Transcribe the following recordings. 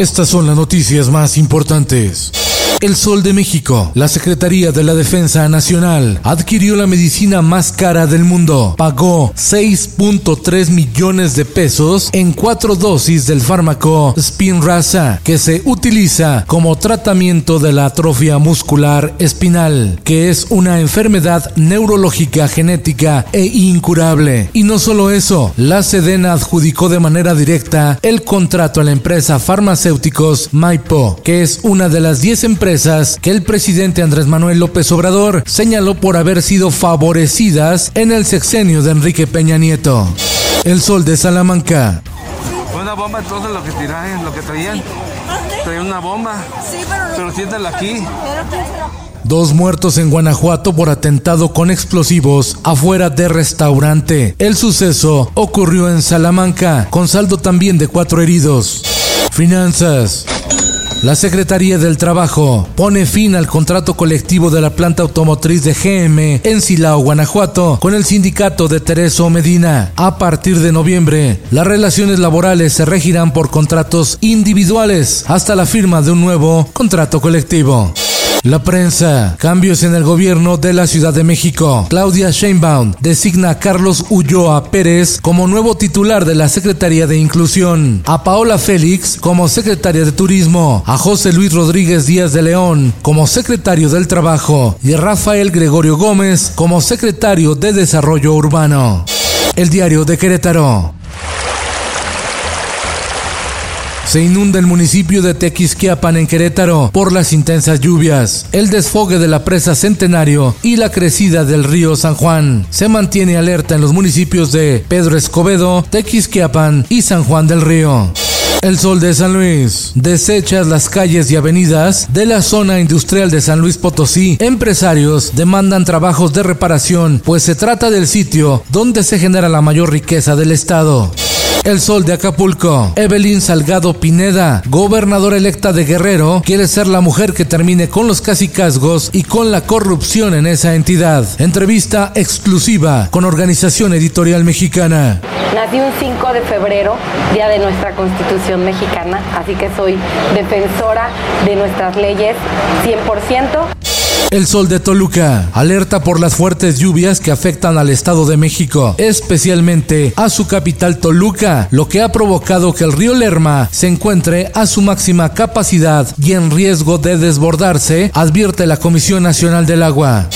Estas son las noticias más importantes. El Sol de México, la Secretaría de la Defensa Nacional, adquirió la medicina más cara del mundo. Pagó 6.3 millones de pesos en cuatro dosis del fármaco Spinraza, que se utiliza como tratamiento de la atrofia muscular espinal, que es una enfermedad neurológica genética e incurable. Y no solo eso, la Sedena adjudicó de manera directa el contrato a la empresa farmacéuticos Maipo, que es una de las 10 empresas que el presidente Andrés Manuel López Obrador señaló por haber sido favorecidas en el sexenio de Enrique Peña Nieto. El Sol de Salamanca. Una bomba entonces lo que tiraban, lo que traían. Traían una bomba. Sí, pero, pero siéntala aquí. Dos muertos en Guanajuato por atentado con explosivos afuera de restaurante. El suceso ocurrió en Salamanca, con saldo también de cuatro heridos. Finanzas. La Secretaría del Trabajo pone fin al contrato colectivo de la planta automotriz de GM en Silao, Guanajuato, con el sindicato de Tereso Medina. A partir de noviembre, las relaciones laborales se regirán por contratos individuales hasta la firma de un nuevo contrato colectivo. La prensa. Cambios en el gobierno de la Ciudad de México. Claudia Sheinbaum designa a Carlos Ulloa Pérez como nuevo titular de la Secretaría de Inclusión. A Paola Félix como secretaria de Turismo. A José Luis Rodríguez Díaz de León como secretario del Trabajo. Y a Rafael Gregorio Gómez como secretario de Desarrollo Urbano. El diario de Querétaro. Se inunda el municipio de Tequisquiapan en Querétaro por las intensas lluvias, el desfogue de la presa Centenario y la crecida del río San Juan. Se mantiene alerta en los municipios de Pedro Escobedo, Tequisquiapan y San Juan del Río. El Sol de San Luis. Desechas las calles y avenidas de la zona industrial de San Luis Potosí. Empresarios demandan trabajos de reparación, pues se trata del sitio donde se genera la mayor riqueza del estado. El Sol de Acapulco. Evelyn Salgado Pineda, gobernadora electa de Guerrero, quiere ser la mujer que termine con los casicazgos y con la corrupción en esa entidad. Entrevista exclusiva con Organización Editorial Mexicana. Nací un 5 de febrero, día de nuestra Constitución mexicana, así que soy defensora de nuestras leyes 100%. El Sol de Toluca alerta por las fuertes lluvias que afectan al Estado de México, especialmente a su capital Toluca, lo que ha provocado que el río Lerma se encuentre a su máxima capacidad y en riesgo de desbordarse, advierte la Comisión Nacional del Agua.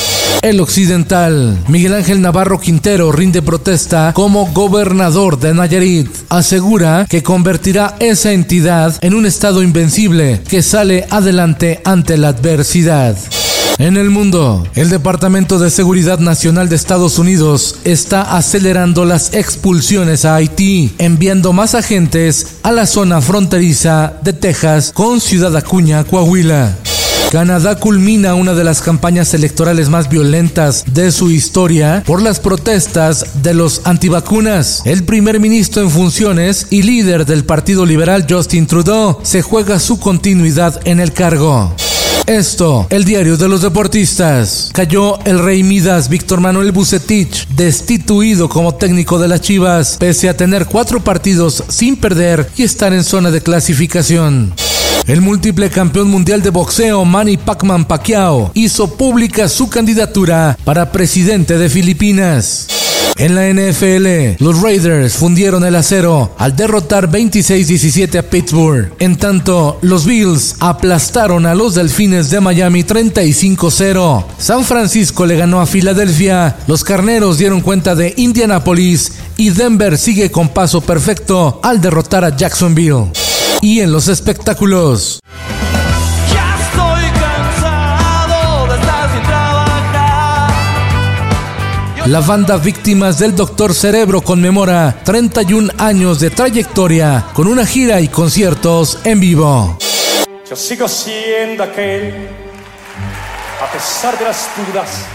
El Occidental. Miguel Ángel Navarro Quintero rinde protesta como gobernador de Nayarit. Asegura que convertirá esa entidad en un estado invencible que sale adelante ante la adversidad. En el mundo, el Departamento de Seguridad Nacional de Estados Unidos está acelerando las expulsiones a Haití, enviando más agentes a la zona fronteriza de Texas con Ciudad Acuña, Coahuila. Canadá culmina una de las campañas electorales más violentas de su historia por las protestas de los antivacunas. El primer ministro en funciones y líder del Partido Liberal Justin Trudeau se juega su continuidad en el cargo. Esto, el diario de los deportistas. Cayó el rey Midas Víctor Manuel Bucetich, destituido como técnico de las Chivas, pese a tener cuatro partidos sin perder y estar en zona de clasificación. El múltiple campeón mundial de boxeo Manny Pacman Pacquiao hizo pública su candidatura para presidente de Filipinas. En la NFL, los Raiders fundieron el acero al derrotar 26-17 a Pittsburgh. En tanto, los Bills aplastaron a los Delfines de Miami 35-0. San Francisco le ganó a Filadelfia. Los Carneros dieron cuenta de Indianapolis y Denver sigue con paso perfecto al derrotar a Jacksonville. Y en los espectáculos. La banda Víctimas del Doctor Cerebro conmemora 31 años de trayectoria con una gira y conciertos en vivo. Yo sigo siendo aquel, a pesar de las dudas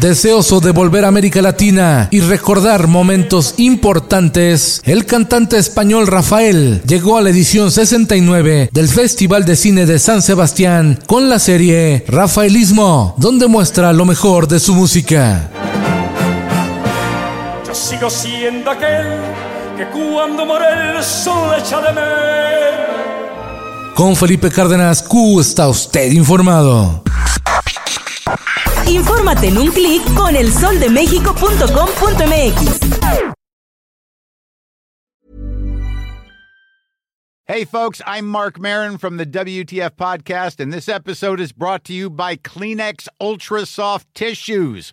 Deseoso de volver a América Latina y recordar momentos importantes, el cantante español Rafael llegó a la edición 69 del Festival de Cine de San Sebastián con la serie Rafaelismo, donde muestra lo mejor de su música. Sigo siendo aquel que cuando muere el sol echa de menos. Con Felipe Cárdenas Q está usted informado. Infórmate en un clic con elsoldemexico.com.mx. Hey, folks, I'm Mark Marin from the WTF Podcast, and this episode is brought to you by Kleenex Ultra Soft Tissues